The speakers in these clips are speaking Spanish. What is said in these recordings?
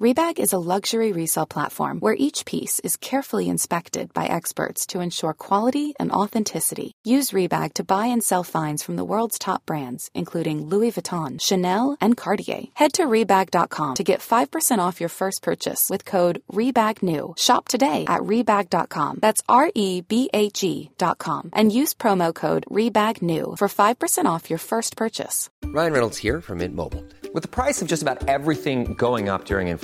Rebag is a luxury resale platform where each piece is carefully inspected by experts to ensure quality and authenticity. Use Rebag to buy and sell finds from the world's top brands, including Louis Vuitton, Chanel, and Cartier. Head to Rebag.com to get 5% off your first purchase with code REBAGNEW. Shop today at Rebag.com. That's R E B A G.com. And use promo code REBAGNEW for 5% off your first purchase. Ryan Reynolds here from Mint Mobile. With the price of just about everything going up during inflation,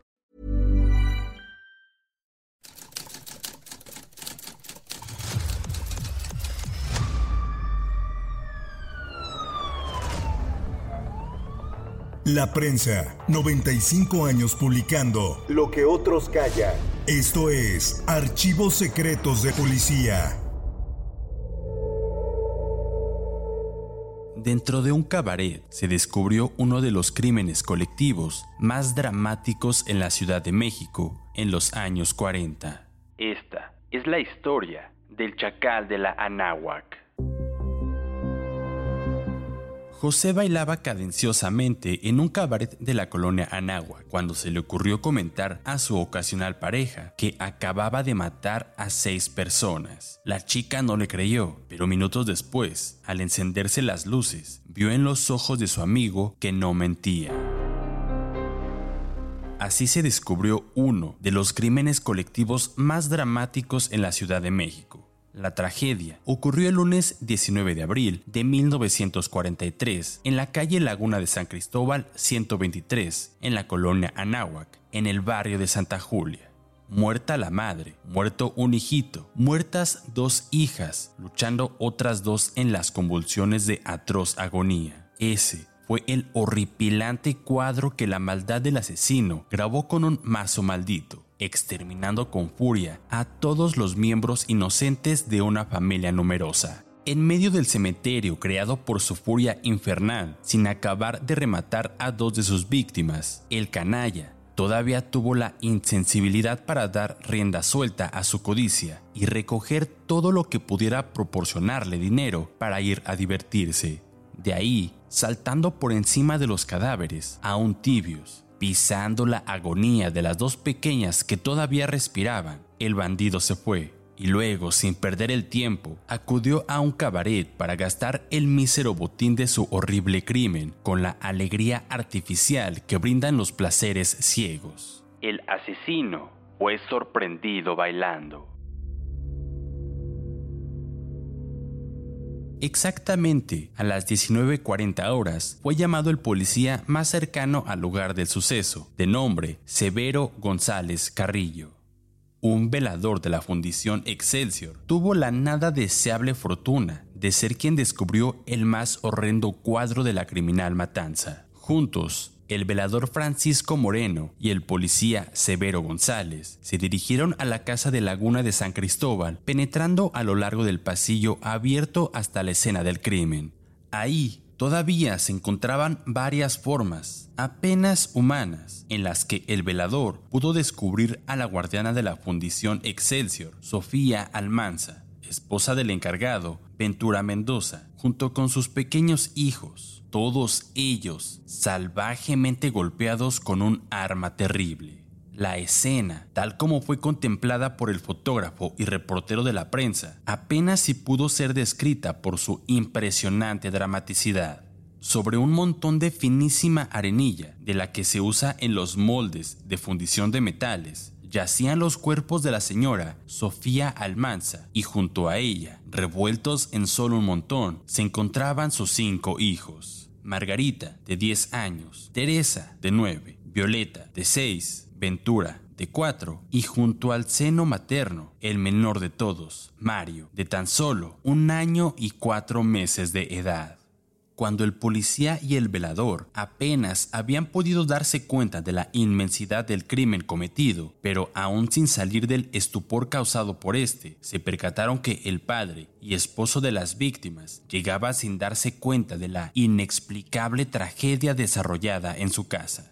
La prensa, 95 años publicando Lo que otros callan. Esto es Archivos Secretos de Policía. Dentro de un cabaret se descubrió uno de los crímenes colectivos más dramáticos en la Ciudad de México en los años 40. Esta es la historia del chacal de la Anáhuac. José bailaba cadenciosamente en un cabaret de la colonia Anáhuac cuando se le ocurrió comentar a su ocasional pareja que acababa de matar a seis personas. La chica no le creyó, pero minutos después, al encenderse las luces, vio en los ojos de su amigo que no mentía. Así se descubrió uno de los crímenes colectivos más dramáticos en la Ciudad de México. La tragedia ocurrió el lunes 19 de abril de 1943 en la calle Laguna de San Cristóbal 123, en la colonia Anáhuac, en el barrio de Santa Julia. Muerta la madre, muerto un hijito, muertas dos hijas, luchando otras dos en las convulsiones de atroz agonía. Ese fue el horripilante cuadro que la maldad del asesino grabó con un mazo maldito exterminando con furia a todos los miembros inocentes de una familia numerosa. En medio del cementerio creado por su furia infernal, sin acabar de rematar a dos de sus víctimas, el canalla todavía tuvo la insensibilidad para dar rienda suelta a su codicia y recoger todo lo que pudiera proporcionarle dinero para ir a divertirse. De ahí, saltando por encima de los cadáveres, aún tibios, Pisando la agonía de las dos pequeñas que todavía respiraban, el bandido se fue y luego, sin perder el tiempo, acudió a un cabaret para gastar el mísero botín de su horrible crimen con la alegría artificial que brindan los placeres ciegos. El asesino fue sorprendido bailando. Exactamente a las 19.40 horas fue llamado el policía más cercano al lugar del suceso, de nombre Severo González Carrillo. Un velador de la Fundición Excelsior tuvo la nada deseable fortuna de ser quien descubrió el más horrendo cuadro de la criminal matanza. Juntos, el velador Francisco Moreno y el policía Severo González se dirigieron a la casa de Laguna de San Cristóbal, penetrando a lo largo del pasillo abierto hasta la escena del crimen. Ahí todavía se encontraban varias formas, apenas humanas, en las que el velador pudo descubrir a la guardiana de la fundición Excelsior, Sofía Almanza, esposa del encargado, Ventura Mendoza, junto con sus pequeños hijos, todos ellos salvajemente golpeados con un arma terrible. La escena, tal como fue contemplada por el fotógrafo y reportero de la prensa, apenas si pudo ser descrita por su impresionante dramaticidad. Sobre un montón de finísima arenilla, de la que se usa en los moldes de fundición de metales, yacían los cuerpos de la señora Sofía Almanza y junto a ella, revueltos en solo un montón, se encontraban sus cinco hijos. Margarita, de 10 años, Teresa, de 9, Violeta, de 6, Ventura, de 4, y junto al seno materno, el menor de todos, Mario, de tan solo un año y cuatro meses de edad. Cuando el policía y el velador apenas habían podido darse cuenta de la inmensidad del crimen cometido, pero aún sin salir del estupor causado por este, se percataron que el padre y esposo de las víctimas llegaba sin darse cuenta de la inexplicable tragedia desarrollada en su casa.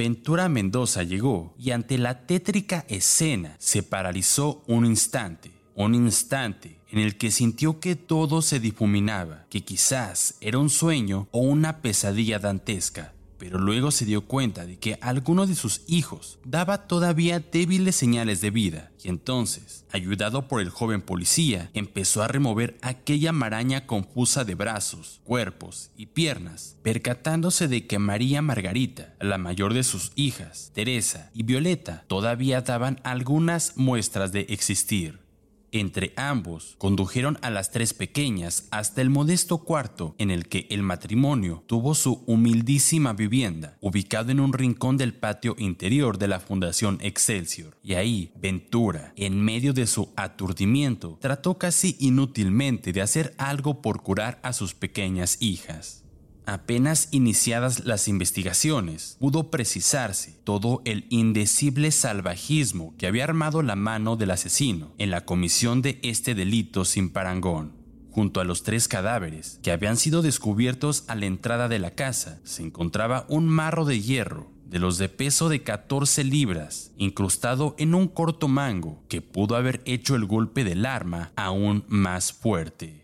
Ventura Mendoza llegó y ante la tétrica escena se paralizó un instante, un instante en el que sintió que todo se difuminaba, que quizás era un sueño o una pesadilla dantesca, pero luego se dio cuenta de que alguno de sus hijos daba todavía débiles señales de vida, y entonces, ayudado por el joven policía, empezó a remover aquella maraña confusa de brazos, cuerpos y piernas, percatándose de que María Margarita, la mayor de sus hijas, Teresa y Violeta, todavía daban algunas muestras de existir. Entre ambos condujeron a las tres pequeñas hasta el modesto cuarto en el que el matrimonio tuvo su humildísima vivienda, ubicado en un rincón del patio interior de la Fundación Excelsior. Y ahí, Ventura, en medio de su aturdimiento, trató casi inútilmente de hacer algo por curar a sus pequeñas hijas. Apenas iniciadas las investigaciones, pudo precisarse todo el indecible salvajismo que había armado la mano del asesino en la comisión de este delito sin parangón. Junto a los tres cadáveres que habían sido descubiertos a la entrada de la casa, se encontraba un marro de hierro de los de peso de 14 libras, incrustado en un corto mango que pudo haber hecho el golpe del arma aún más fuerte.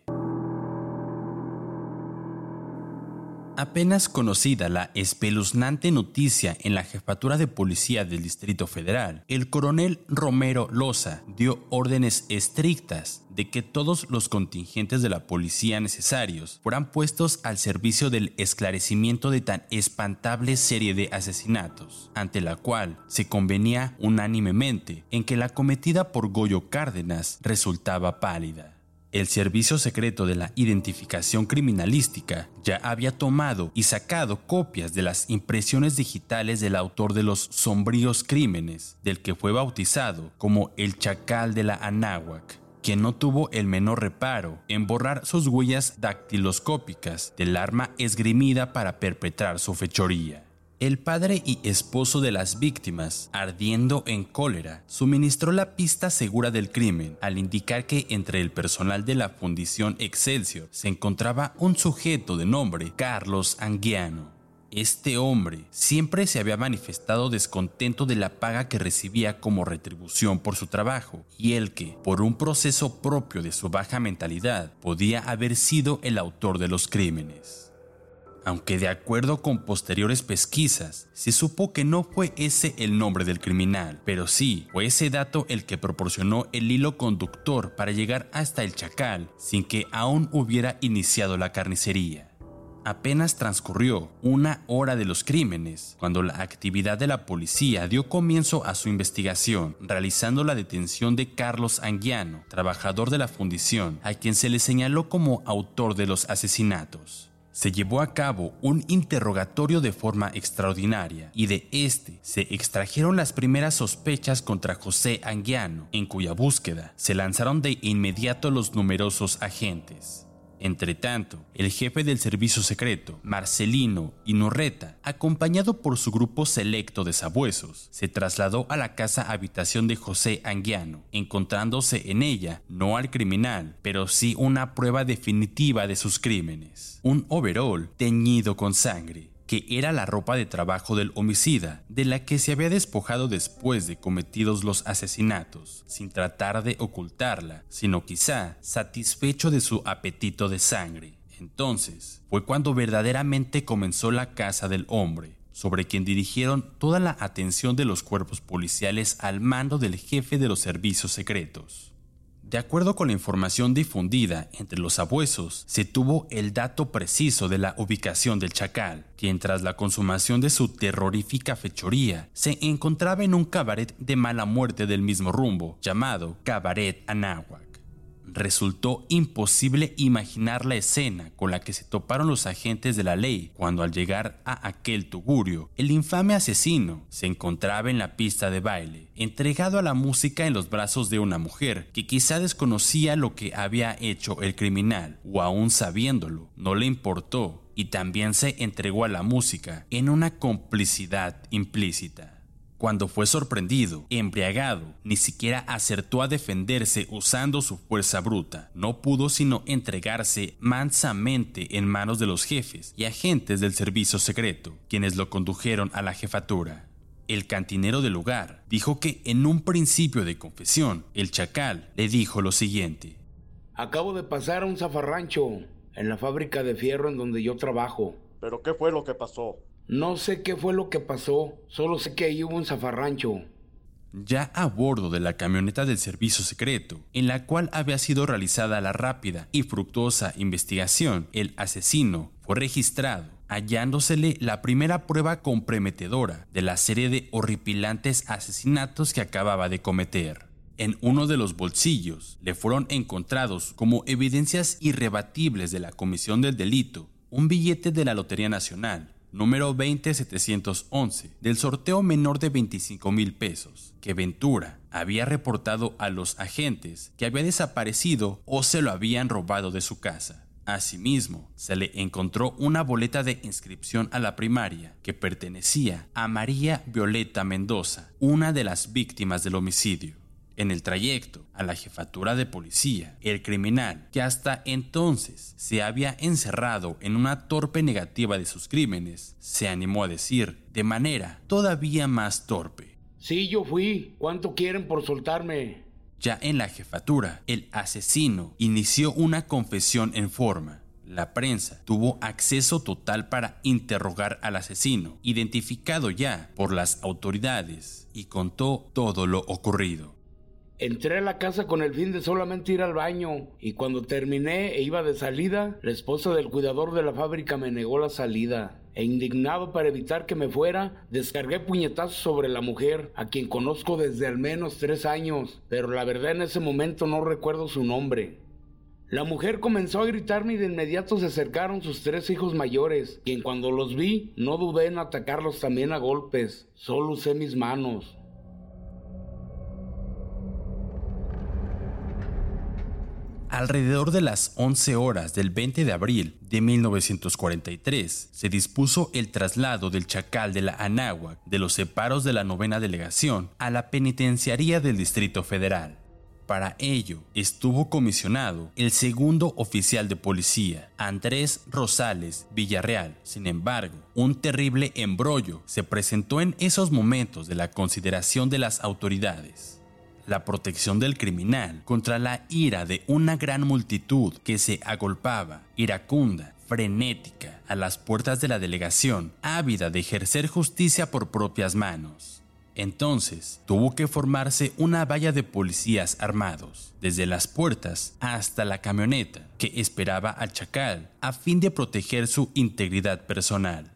Apenas conocida la espeluznante noticia en la jefatura de policía del Distrito Federal, el coronel Romero Loza dio órdenes estrictas de que todos los contingentes de la policía necesarios fueran puestos al servicio del esclarecimiento de tan espantable serie de asesinatos, ante la cual se convenía unánimemente en que la cometida por Goyo Cárdenas resultaba pálida. El Servicio Secreto de la Identificación Criminalística ya había tomado y sacado copias de las impresiones digitales del autor de los sombríos crímenes, del que fue bautizado como el Chacal de la Anáhuac, quien no tuvo el menor reparo en borrar sus huellas dactiloscópicas del arma esgrimida para perpetrar su fechoría. El padre y esposo de las víctimas, ardiendo en cólera, suministró la pista segura del crimen al indicar que entre el personal de la Fundición Excelsior se encontraba un sujeto de nombre Carlos Anguiano. Este hombre siempre se había manifestado descontento de la paga que recibía como retribución por su trabajo y el que, por un proceso propio de su baja mentalidad, podía haber sido el autor de los crímenes aunque de acuerdo con posteriores pesquisas, se supo que no fue ese el nombre del criminal, pero sí fue ese dato el que proporcionó el hilo conductor para llegar hasta el Chacal sin que aún hubiera iniciado la carnicería. Apenas transcurrió una hora de los crímenes cuando la actividad de la policía dio comienzo a su investigación, realizando la detención de Carlos Anguiano, trabajador de la fundición, a quien se le señaló como autor de los asesinatos se llevó a cabo un interrogatorio de forma extraordinaria y de este se extrajeron las primeras sospechas contra José Anguiano, en cuya búsqueda se lanzaron de inmediato los numerosos agentes. Entretanto, el jefe del servicio secreto, Marcelino Inorreta, acompañado por su grupo selecto de sabuesos, se trasladó a la casa habitación de José Anguiano, encontrándose en ella no al criminal, pero sí una prueba definitiva de sus crímenes, un overall teñido con sangre que era la ropa de trabajo del homicida, de la que se había despojado después de cometidos los asesinatos, sin tratar de ocultarla, sino quizá satisfecho de su apetito de sangre. Entonces fue cuando verdaderamente comenzó la caza del hombre, sobre quien dirigieron toda la atención de los cuerpos policiales al mando del jefe de los servicios secretos. De acuerdo con la información difundida entre los abuesos, se tuvo el dato preciso de la ubicación del chacal, quien tras la consumación de su terrorífica fechoría se encontraba en un cabaret de mala muerte del mismo rumbo, llamado Cabaret Anáhuac. Resultó imposible imaginar la escena con la que se toparon los agentes de la ley cuando al llegar a aquel tugurio, el infame asesino se encontraba en la pista de baile, entregado a la música en los brazos de una mujer que quizá desconocía lo que había hecho el criminal o aún sabiéndolo, no le importó y también se entregó a la música en una complicidad implícita. Cuando fue sorprendido, embriagado, ni siquiera acertó a defenderse usando su fuerza bruta. No pudo sino entregarse mansamente en manos de los jefes y agentes del servicio secreto, quienes lo condujeron a la jefatura. El cantinero del lugar dijo que en un principio de confesión, el chacal le dijo lo siguiente. Acabo de pasar a un zafarrancho en la fábrica de fierro en donde yo trabajo. ¿Pero qué fue lo que pasó? No sé qué fue lo que pasó, solo sé que ahí hubo un zafarrancho. Ya a bordo de la camioneta del servicio secreto, en la cual había sido realizada la rápida y fructuosa investigación, el asesino fue registrado, hallándosele la primera prueba comprometedora de la serie de horripilantes asesinatos que acababa de cometer. En uno de los bolsillos le fueron encontrados como evidencias irrebatibles de la comisión del delito un billete de la Lotería Nacional, número 20711 del sorteo menor de 25 mil pesos, que Ventura había reportado a los agentes que había desaparecido o se lo habían robado de su casa. Asimismo, se le encontró una boleta de inscripción a la primaria que pertenecía a María Violeta Mendoza, una de las víctimas del homicidio. En el trayecto a la jefatura de policía, el criminal, que hasta entonces se había encerrado en una torpe negativa de sus crímenes, se animó a decir, de manera todavía más torpe. Sí, yo fui. ¿Cuánto quieren por soltarme? Ya en la jefatura, el asesino inició una confesión en forma. La prensa tuvo acceso total para interrogar al asesino, identificado ya por las autoridades, y contó todo lo ocurrido. Entré a la casa con el fin de solamente ir al baño y cuando terminé e iba de salida, la esposa del cuidador de la fábrica me negó la salida. E indignado para evitar que me fuera, descargué puñetazos sobre la mujer, a quien conozco desde al menos tres años, pero la verdad en ese momento no recuerdo su nombre. La mujer comenzó a gritarme y de inmediato se acercaron sus tres hijos mayores, quien cuando los vi no dudé en atacarlos también a golpes, solo usé mis manos. Alrededor de las 11 horas del 20 de abril de 1943 se dispuso el traslado del Chacal de la Anáhuac de los separos de la novena delegación a la penitenciaría del Distrito Federal. Para ello estuvo comisionado el segundo oficial de policía, Andrés Rosales Villarreal. Sin embargo, un terrible embrollo se presentó en esos momentos de la consideración de las autoridades la protección del criminal contra la ira de una gran multitud que se agolpaba, iracunda, frenética, a las puertas de la delegación, ávida de ejercer justicia por propias manos. Entonces tuvo que formarse una valla de policías armados, desde las puertas hasta la camioneta que esperaba al chacal a fin de proteger su integridad personal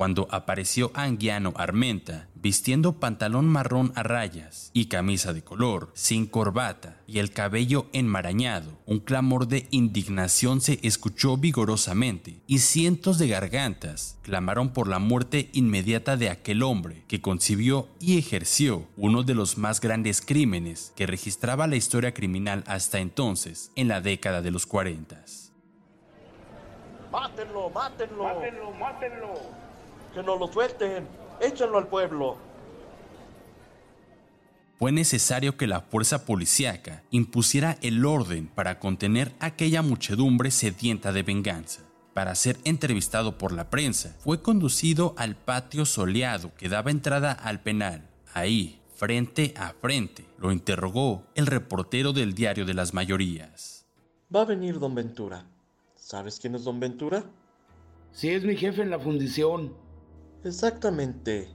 cuando apareció Anguiano Armenta vistiendo pantalón marrón a rayas y camisa de color, sin corbata y el cabello enmarañado. Un clamor de indignación se escuchó vigorosamente y cientos de gargantas clamaron por la muerte inmediata de aquel hombre que concibió y ejerció uno de los más grandes crímenes que registraba la historia criminal hasta entonces, en la década de los 40. ¡Mátenlo, mátenlo! ¡Mátenlo, mátenlo! Que no lo suelten, échenlo al pueblo. Fue necesario que la fuerza policíaca impusiera el orden para contener aquella muchedumbre sedienta de venganza. Para ser entrevistado por la prensa, fue conducido al patio soleado que daba entrada al penal. Ahí, frente a frente, lo interrogó el reportero del diario de las mayorías. Va a venir don Ventura. ¿Sabes quién es don Ventura? Sí, es mi jefe en la fundición. Exactamente.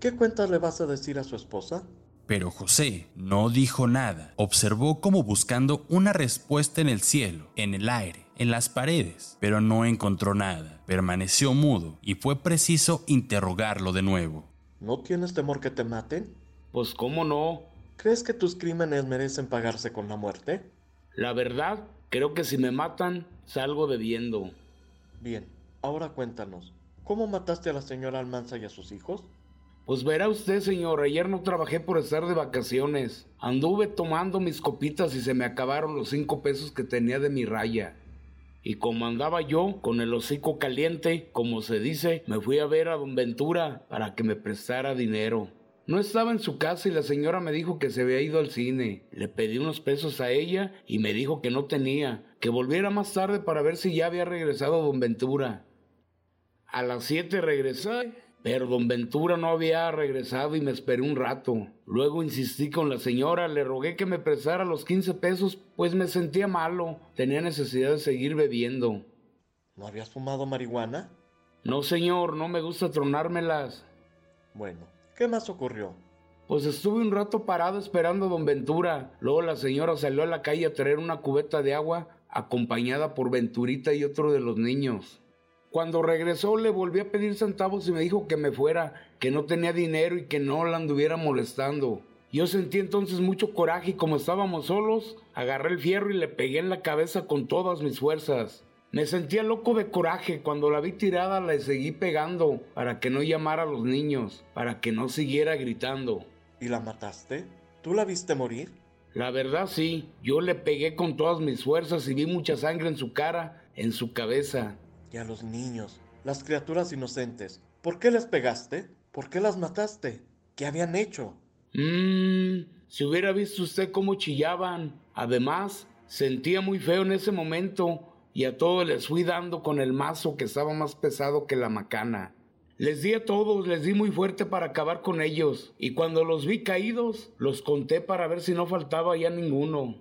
¿Qué cuentas le vas a decir a su esposa? Pero José no dijo nada. Observó como buscando una respuesta en el cielo, en el aire, en las paredes, pero no encontró nada. Permaneció mudo y fue preciso interrogarlo de nuevo. ¿No tienes temor que te maten? Pues cómo no. ¿Crees que tus crímenes merecen pagarse con la muerte? La verdad, creo que si me matan, salgo debiendo. Bien, ahora cuéntanos, ¿cómo mataste a la señora Almanza y a sus hijos? Pues verá usted, señor, ayer no trabajé por estar de vacaciones. Anduve tomando mis copitas y se me acabaron los cinco pesos que tenía de mi raya. Y como andaba yo con el hocico caliente, como se dice, me fui a ver a don Ventura para que me prestara dinero. No estaba en su casa y la señora me dijo que se había ido al cine. Le pedí unos pesos a ella y me dijo que no tenía, que volviera más tarde para ver si ya había regresado don Ventura. A las siete regresé pero don Ventura no había regresado y me esperé un rato. Luego insistí con la señora, le rogué que me prestara los 15 pesos, pues me sentía malo, tenía necesidad de seguir bebiendo. ¿No habías fumado marihuana? No, señor, no me gusta tronármelas. Bueno, ¿qué más ocurrió? Pues estuve un rato parado esperando a don Ventura. Luego la señora salió a la calle a traer una cubeta de agua, acompañada por Venturita y otro de los niños. Cuando regresó le volví a pedir centavos y me dijo que me fuera, que no tenía dinero y que no la anduviera molestando. Yo sentí entonces mucho coraje y como estábamos solos, agarré el fierro y le pegué en la cabeza con todas mis fuerzas. Me sentía loco de coraje. Cuando la vi tirada le seguí pegando para que no llamara a los niños, para que no siguiera gritando. ¿Y la mataste? ¿Tú la viste morir? La verdad sí, yo le pegué con todas mis fuerzas y vi mucha sangre en su cara, en su cabeza y a los niños, las criaturas inocentes. ¿Por qué les pegaste? ¿Por qué las mataste? ¿Qué habían hecho? Mmm, si hubiera visto usted cómo chillaban. Además, sentía muy feo en ese momento y a todos les fui dando con el mazo que estaba más pesado que la macana. Les di a todos, les di muy fuerte para acabar con ellos, y cuando los vi caídos, los conté para ver si no faltaba ya ninguno.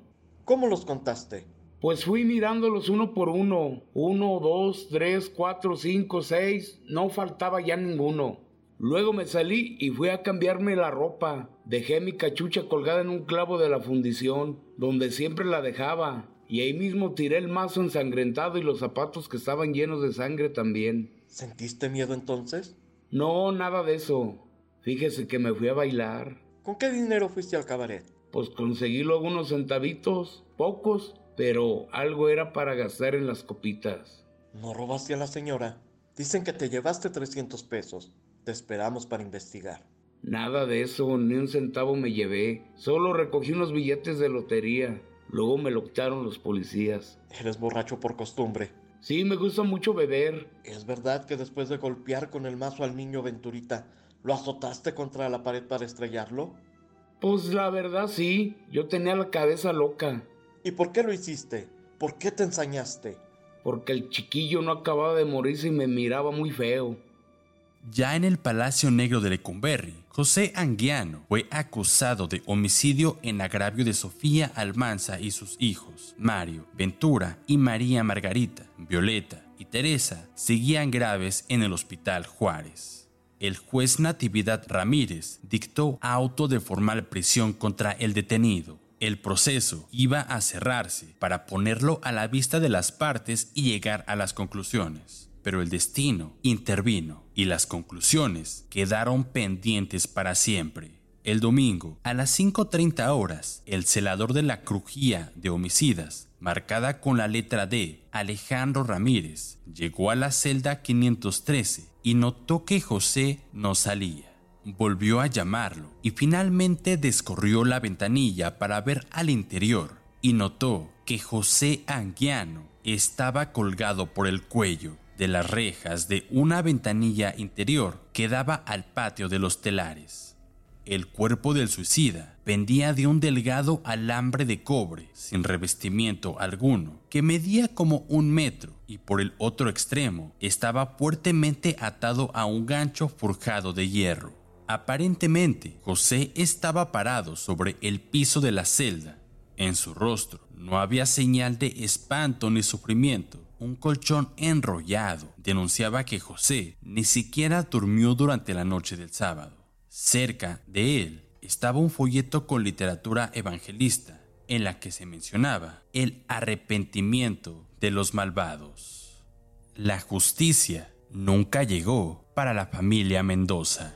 ¿Cómo los contaste? Pues fui mirándolos uno por uno. Uno, dos, tres, cuatro, cinco, seis. No faltaba ya ninguno. Luego me salí y fui a cambiarme la ropa. Dejé mi cachucha colgada en un clavo de la fundición, donde siempre la dejaba. Y ahí mismo tiré el mazo ensangrentado y los zapatos que estaban llenos de sangre también. ¿Sentiste miedo entonces? No, nada de eso. Fíjese que me fui a bailar. ¿Con qué dinero fuiste al cabaret? Pues conseguí luego unos centavitos, pocos, pero algo era para gastar en las copitas. ¿No robaste a la señora? Dicen que te llevaste 300 pesos. Te esperamos para investigar. Nada de eso, ni un centavo me llevé. Solo recogí unos billetes de lotería. Luego me lo quitaron los policías. Eres borracho por costumbre. Sí, me gusta mucho beber. ¿Es verdad que después de golpear con el mazo al niño Venturita, lo azotaste contra la pared para estrellarlo? Pues la verdad sí, yo tenía la cabeza loca. ¿Y por qué lo hiciste? ¿Por qué te ensañaste? Porque el chiquillo no acababa de morirse y me miraba muy feo. Ya en el Palacio Negro de Lecumberri, José Anguiano fue acusado de homicidio en agravio de Sofía Almanza y sus hijos, Mario, Ventura y María Margarita. Violeta y Teresa seguían graves en el Hospital Juárez. El juez Natividad Ramírez dictó auto de formal prisión contra el detenido, el proceso iba a cerrarse para ponerlo a la vista de las partes y llegar a las conclusiones. Pero el destino intervino y las conclusiones quedaron pendientes para siempre. El domingo, a las 5.30 horas, el celador de la crujía de homicidas, marcada con la letra D, Alejandro Ramírez, llegó a la celda 513 y notó que José no salía volvió a llamarlo y finalmente descorrió la ventanilla para ver al interior y notó que José Anguiano estaba colgado por el cuello de las rejas de una ventanilla interior que daba al patio de los telares. El cuerpo del suicida pendía de un delgado alambre de cobre sin revestimiento alguno que medía como un metro y por el otro extremo estaba fuertemente atado a un gancho forjado de hierro. Aparentemente, José estaba parado sobre el piso de la celda. En su rostro no había señal de espanto ni sufrimiento. Un colchón enrollado denunciaba que José ni siquiera durmió durante la noche del sábado. Cerca de él estaba un folleto con literatura evangelista en la que se mencionaba el arrepentimiento de los malvados. La justicia nunca llegó para la familia Mendoza.